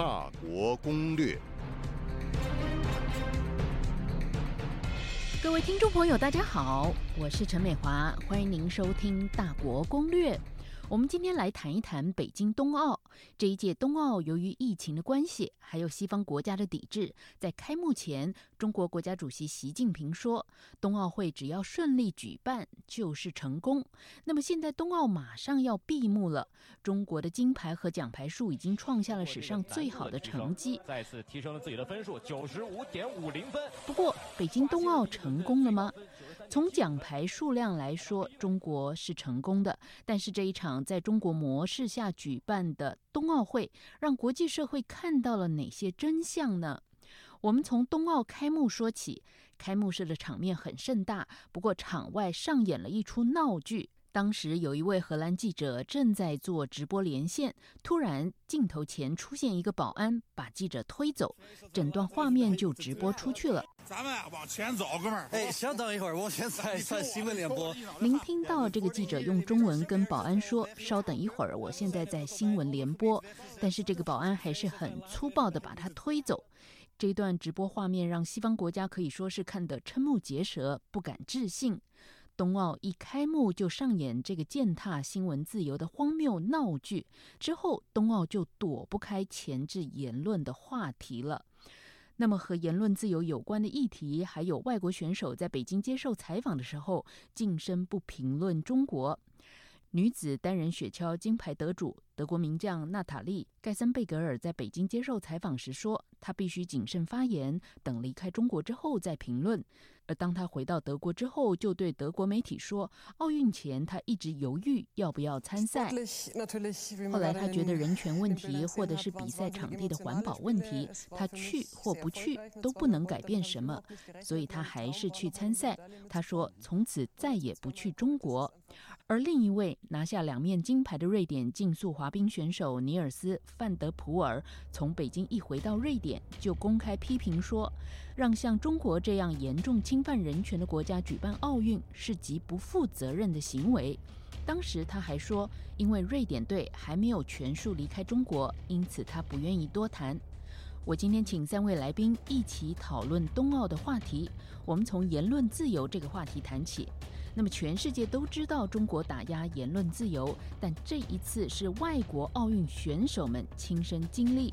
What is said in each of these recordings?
大国攻略。各位听众朋友，大家好，我是陈美华，欢迎您收听《大国攻略》。我们今天来谈一谈北京冬奥这一届冬奥，由于疫情的关系，还有西方国家的抵制，在开幕前，中国国家主席习近平说，冬奥会只要顺利举办就是成功。那么现在冬奥马上要闭幕了，中国的金牌和奖牌数已经创下了史上最好的成绩，再次提升了自己的分数，九十五点五零分。不过，北京冬奥成功了吗？从奖牌数量来说，中国是成功的，但是这一场在中国模式下举办的冬奥会，让国际社会看到了哪些真相呢？我们从冬奥开幕说起，开幕式的场面很盛大，不过场外上演了一出闹剧。当时有一位荷兰记者正在做直播连线，突然镜头前出现一个保安，把记者推走，整段画面就直播出去了。咱们往前走，哥们儿。哎，稍等一会儿，往前踩一踩新闻联播。您听到这个记者用中文跟保安说：“稍等一会儿，我现在在新闻联播。”但是这个保安还是很粗暴的把他推走。这段直播画面让西方国家可以说是看得瞠目结舌，不敢置信。冬奥一开幕就上演这个践踏新闻自由的荒谬闹剧，之后冬奥就躲不开前置言论的话题了。那么和言论自由有关的议题，还有外国选手在北京接受采访的时候，近身不评论中国。女子单人雪橇金牌得主德国名将娜塔莉·盖森贝格尔在北京接受采访时说：“她必须谨慎发言，等离开中国之后再评论。”而当她回到德国之后，就对德国媒体说：“奥运前她一直犹豫要不要参赛。后来她觉得人权问题或者是比赛场地的环保问题，她去或不去都不能改变什么，所以她还是去参赛。她说从此再也不去中国。”而另一位拿下两面金牌的瑞典竞速滑冰选手尼尔斯·范德普尔，从北京一回到瑞典，就公开批评说，让像中国这样严重侵犯人权的国家举办奥运是极不负责任的行为。当时他还说，因为瑞典队还没有全数离开中国，因此他不愿意多谈。我今天请三位来宾一起讨论冬奥的话题。我们从言论自由这个话题谈起。那么，全世界都知道中国打压言论自由，但这一次是外国奥运选手们亲身经历。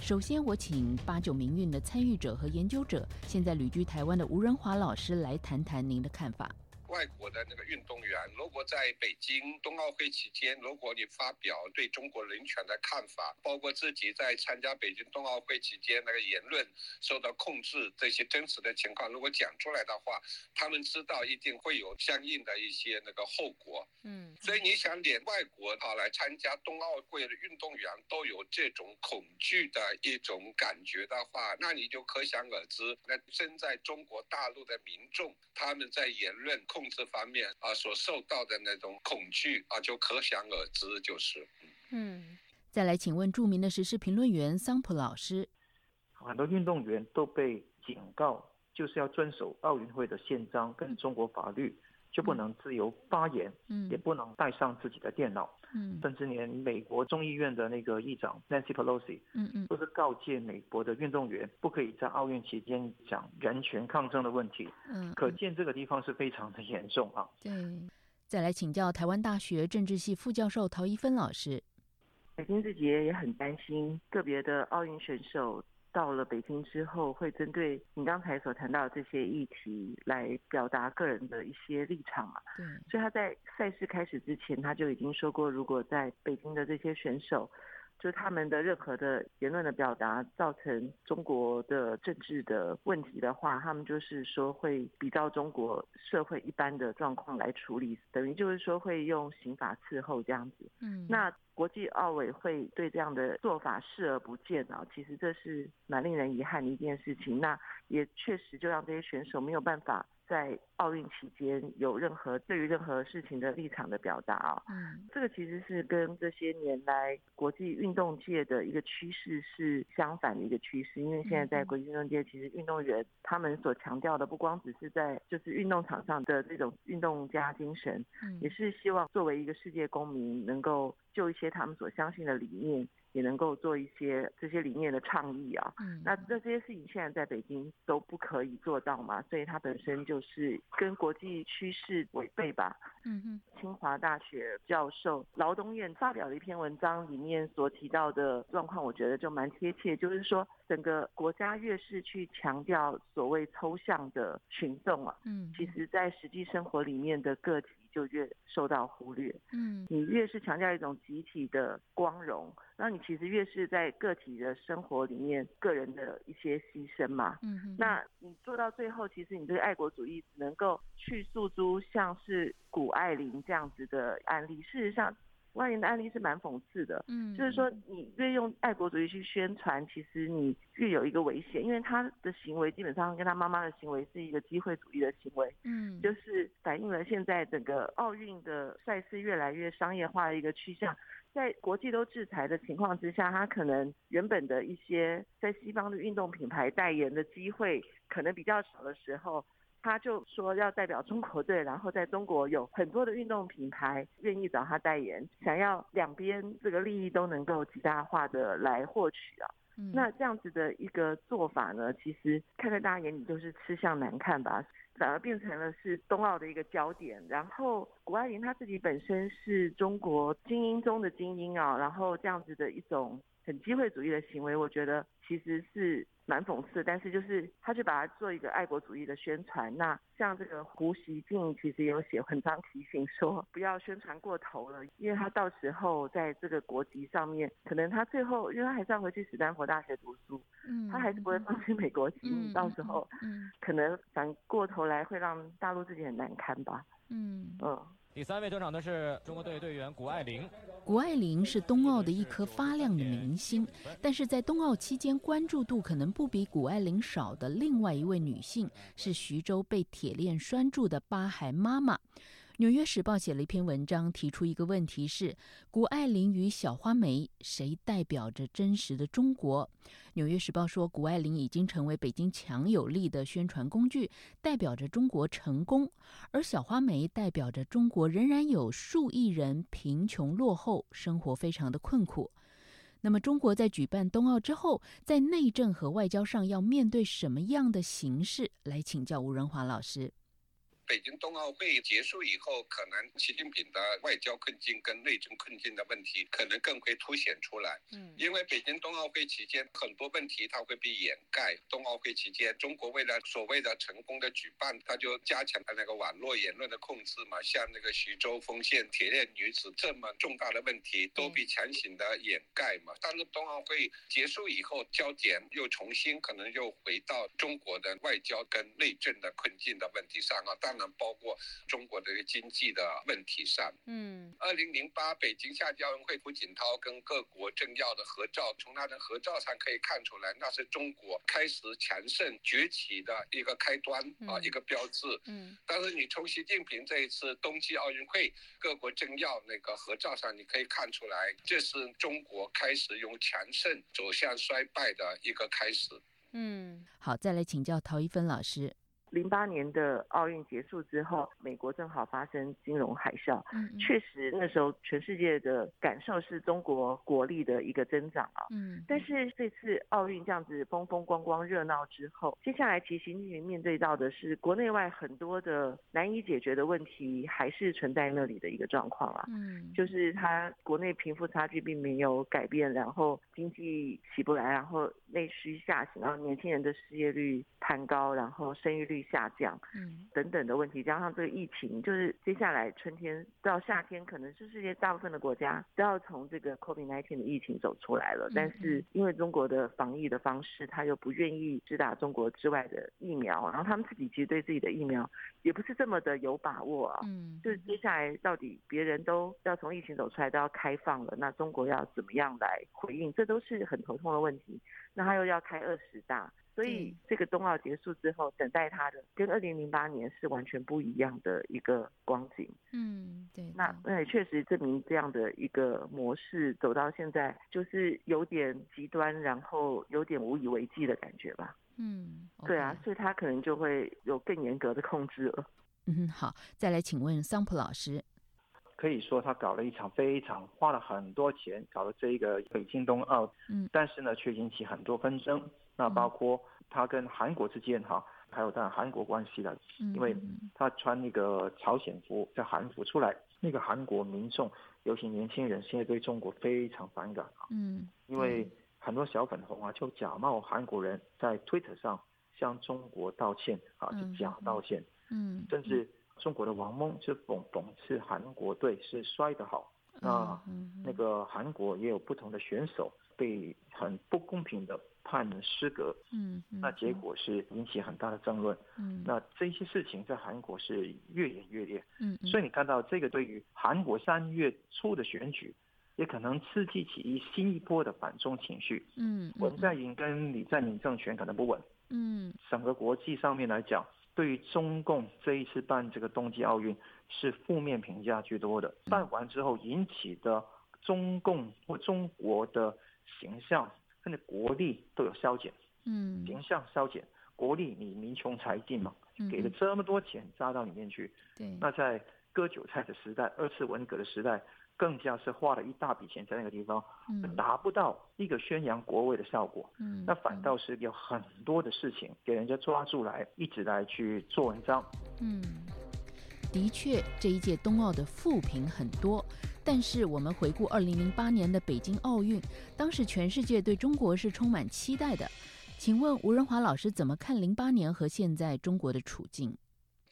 首先，我请八九民运的参与者和研究者，现在旅居台湾的吴仁华老师来谈谈您的看法。外国的那个运动员，如果在北京冬奥会期间，如果你发表对中国人权的看法，包括自己在参加北京冬奥会期间那个言论受到控制这些真实的情况，如果讲出来的话，他们知道一定会有相应的一些那个后果。嗯，所以你想，连外国啊来参加冬奥会的运动员都有这种恐惧的一种感觉的话，那你就可想而知，那身在中国大陆的民众，他们在言论。控制方面啊，所受到的那种恐惧啊，就可想而知，就是。嗯，再来，请问著名的时事评论员桑普老师，很多运动员都被警告，就是要遵守奥运会的宪章跟中国法律。就不能自由发言，嗯，也不能带上自己的电脑，嗯，甚至连美国众议院的那个议长 Nancy Pelosi，嗯嗯，都是告诫美国的运动员不可以在奥运期间讲人权抗争的问题，嗯，可见这个地方是非常的严重啊。对，再来请教台湾大学政治系副教授陶一芬老师，北京自己也很担心个别的奥运选手。到了北京之后，会针对你刚才所谈到的这些议题来表达个人的一些立场嘛？对。所以他在赛事开始之前，他就已经说过，如果在北京的这些选手，就他们的任何的言论的表达造成中国的政治的问题的话，他们就是说会比照中国社会一般的状况来处理，等于就是说会用刑法伺候这样子。嗯。那。国际奥委会对这样的做法视而不见啊，其实这是蛮令人遗憾的一件事情。那也确实就让这些选手没有办法。在奥运期间有任何对于任何事情的立场的表达啊，嗯，这个其实是跟这些年来国际运动界的一个趋势是相反的一个趋势，因为现在在国际运动界，其实运动员他们所强调的不光只是在就是运动场上的这种运动家精神，嗯，也是希望作为一个世界公民能够就一些他们所相信的理念。也能够做一些这些理念的倡议啊。嗯，那那这些事情现在在北京都不可以做到嘛，所以它本身就是跟国际趋势违背吧。嗯哼，清华大学教授劳东燕发表的一篇文章，里面所提到的状况，我觉得就蛮贴切，就是说整个国家越是去强调所谓抽象的群众啊，嗯，其实在实际生活里面的个体。就越受到忽略。嗯，你越是强调一种集体的光荣，那你其实越是在个体的生活里面个人的一些牺牲嘛。嗯，那你做到最后，其实你对爱国主义只能够去诉诸像是谷爱凌这样子的案例。事实上。外人的案例是蛮讽刺的，嗯，就是说你越用爱国主义去宣传，其实你越有一个危险，因为他的行为基本上跟他妈妈的行为是一个机会主义的行为，嗯，就是反映了现在整个奥运的赛事越来越商业化的一个趋向，在国际都制裁的情况之下，他可能原本的一些在西方的运动品牌代言的机会可能比较少的时候。他就说要代表中国队，然后在中国有很多的运动品牌愿意找他代言，想要两边这个利益都能够极大化的来获取啊。那这样子的一个做法呢，其实看在大家眼里就是吃相难看吧，反而变成了是冬奥的一个焦点。然后谷爱凌她自己本身是中国精英中的精英啊，然后这样子的一种很机会主义的行为，我觉得其实是。蛮讽刺，但是就是他去把它做一个爱国主义的宣传。那像这个胡锡进其实有写文章提醒说，不要宣传过头了，因为他到时候在这个国籍上面，可能他最后因为他还是要回去史丹佛大学读书，嗯，他还是不会放弃美国籍，到时候，嗯，可能反过头来会让大陆自己很难堪吧，嗯嗯。第三位登场的是中国队队员谷爱凌。谷爱凌是冬奥的一颗发亮的明星，但是在冬奥期间关注度可能不比谷爱凌少的另外一位女性是徐州被铁链拴住的八孩妈妈。《纽约时报》写了一篇文章，提出一个问题：是谷爱凌与小花梅谁代表着真实的中国？《纽约时报》说，谷爱凌已经成为北京强有力的宣传工具，代表着中国成功；而小花梅代表着中国仍然有数亿人贫穷落后，生活非常的困苦。那么，中国在举办冬奥之后，在内政和外交上要面对什么样的形势？来请教吴仁华老师。北京冬奥会结束以后，可能习近平的外交困境跟内政困境的问题可能更会凸显出来。嗯，因为北京冬奥会期间很多问题它会被掩盖。冬奥会期间，中国为了所谓的成功的举办，它就加强了那个网络言论的控制嘛。像那个徐州丰县铁链女子这么重大的问题，都被强行的掩盖嘛。但是冬奥会结束以后，焦点又重新可能又回到中国的外交跟内政的困境的问题上啊。但能包括中国的一个经济的问题上，嗯，二零零八北京夏季奥运会，胡锦涛跟各国政要的合照，从他的合照上可以看出来，那是中国开始强盛崛起的一个开端啊，一个标志。嗯，但是你从习近平这一次冬季奥运会各国政要那个合照上，你可以看出来，这是中国开始由强盛走向衰败的一个开始。嗯，好，再来请教陶一芬老师。零八年的奥运结束之后，美国正好发生金融海啸，嗯确实那时候全世界的感受是中国国力的一个增长啊。嗯，但是这次奥运这样子风风光光热闹之后，接下来其实习近平面对到的是国内外很多的难以解决的问题，还是存在那里的一个状况啊。嗯，就是他国内贫富差距并没有改变，然后经济起不来，然后内需下行，然后年轻人的失业率攀高，然后生育率。下降，嗯，等等的问题，加上这个疫情，就是接下来春天到夏天，可能是世界大部分的国家都要从这个 COVID-19 的疫情走出来了。但是因为中国的防疫的方式，他又不愿意只打中国之外的疫苗，然后他们自己其实对自己的疫苗也不是这么的有把握啊。嗯，就是接下来到底别人都要从疫情走出来，都要开放了，那中国要怎么样来回应？这都是很头痛的问题。那他又要开二十大。所以这个冬奥结束之后，等待他的跟二零零八年是完全不一样的一个光景。嗯，对。那那也确实证明这样的一个模式走到现在，就是有点极端，然后有点无以为继的感觉吧。嗯，对啊，所以他可能就会有更严格的控制了。嗯，好，再来请问桑普老师。可以说他搞了一场非常花了很多钱搞的这一个北京冬奥，嗯，但是呢却引起很多纷争。那包括他跟韩国之间哈，还有在韩国关系的，因为他穿那个朝鲜服在韩服出来，那个韩国民众，尤其年轻人现在对中国非常反感啊，嗯，因为很多小粉红啊就假冒韩国人在推特上向中国道歉啊，就假道歉，嗯，甚至。中国的王蒙是讽讽刺韩国队是摔得好，那那个韩国也有不同的选手被很不公平的判失格，嗯，那结果是引起很大的争论，嗯，那这些事情在韩国是越演越烈，嗯，所以你看到这个对于韩国三月初的选举，也可能刺激起一新一波的反中情绪，嗯，文在寅跟李在明政权可能不稳，嗯，整个国际上面来讲。对于中共这一次办这个冬季奥运是负面评价居多的，办完之后引起的中共或中国的形象甚至国力都有消减，嗯，形象消减，国力你民穷财尽嘛，给了这么多钱扎到里面去，对，那在割韭菜的时代，二次文革的时代。更加是花了一大笔钱在那个地方，达不到一个宣扬国威的效果。嗯，那反倒是有很多的事情给人家抓住来，一直来去做文章。嗯，的确，这一届冬奥的负评很多。但是我们回顾二零零八年的北京奥运，当时全世界对中国是充满期待的。请问吴仁华老师怎么看零八年和现在中国的处境？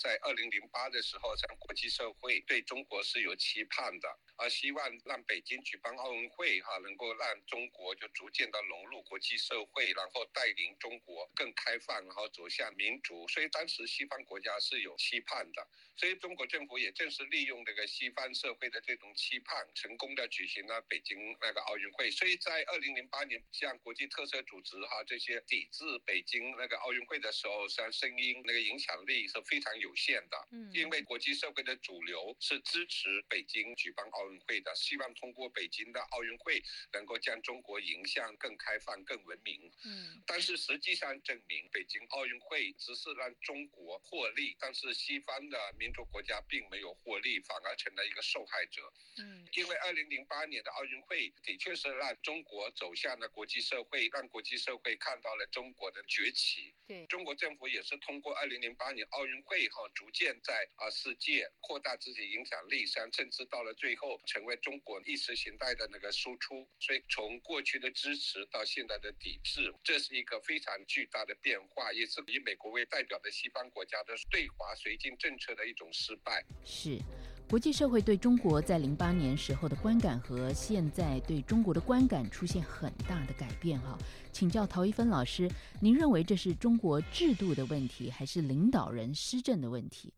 在二零零八的时候，像国际社会对中国是有期盼的。而希望让北京举办奥运会，哈，能够让中国就逐渐的融入国际社会，然后带领中国更开放，然后走向民主。所以当时西方国家是有期盼的，所以中国政府也正是利用这个西方社会的这种期盼，成功的举行了北京那个奥运会。所以在二零零八年，像国际特色组织哈这些抵制北京那个奥运会的时候，像声音那个影响力是非常有限的。嗯，因为国际社会的主流是支持北京举办奥。运会的希望通过北京的奥运会能够将中国迎向更开放、更文明。嗯，但是实际上证明，北京奥运会只是让中国获利，但是西方的民主国家并没有获利，反而成了一个受害者。嗯，因为二零零八年的奥运会的确是让中国走向了国际社会，让国际社会看到了中国的崛起。对，中国政府也是通过二零零八年奥运会逐渐在啊世界扩大自己影响力，甚至到了最后。成为中国意识形态的那个输出，所以从过去的支持到现在的抵制，这是一个非常巨大的变化，也是以美国为代表的西方国家的对华绥靖政策的一种失败。是，国际社会对中国在零八年时候的观感和现在对中国的观感出现很大的改变哈。请教陶一芬老师，您认为这是中国制度的问题，还是领导人施政的问题？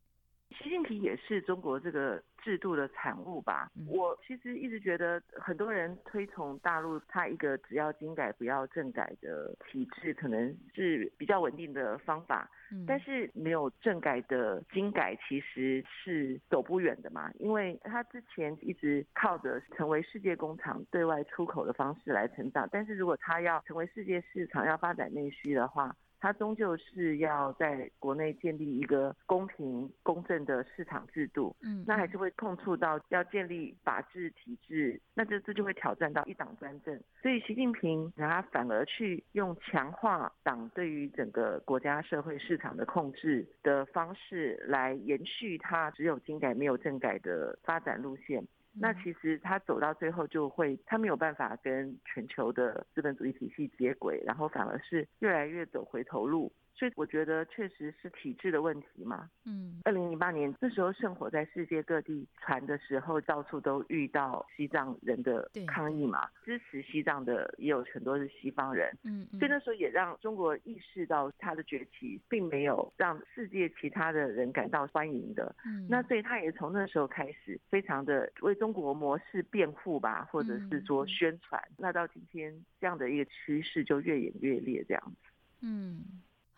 习近平也是中国这个制度的产物吧？我其实一直觉得，很多人推崇大陆它一个只要精改不要政改的体制，可能是比较稳定的方法。但是没有政改的精改，其实是走不远的嘛。因为它之前一直靠着成为世界工厂、对外出口的方式来成长，但是如果它要成为世界市场、要发展内需的话，它终究是要在国内建立一个公平公正的市场制度，嗯，那还是会碰触到要建立法治体制，那这这就会挑战到一党专政。所以习近平他反而去用强化党对于整个国家社会市场的控制的方式来延续他只有精改没有政改的发展路线。那其实他走到最后就会，他没有办法跟全球的资本主义体系接轨，然后反而是越来越走回头路。所以我觉得确实是体制的问题嘛。嗯，二零零八年那时候圣火在世界各地传的时候，到处都遇到西藏人的抗议嘛。支持西藏的也有很多是西方人。嗯，所以那时候也让中国意识到它的崛起并没有让世界其他的人感到欢迎的。嗯，那所以他也从那时候开始非常的为中国模式辩护吧，或者是说宣传。那到今天这样的一个趋势就越演越烈这样子。嗯。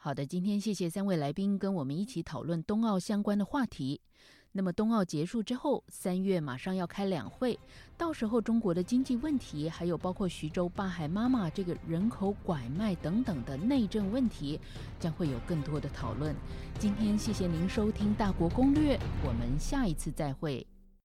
好的，今天谢谢三位来宾跟我们一起讨论冬奥相关的话题。那么冬奥结束之后，三月马上要开两会，到时候中国的经济问题，还有包括徐州八海妈妈这个人口拐卖等等的内政问题，将会有更多的讨论。今天谢谢您收听《大国攻略》，我们下一次再会。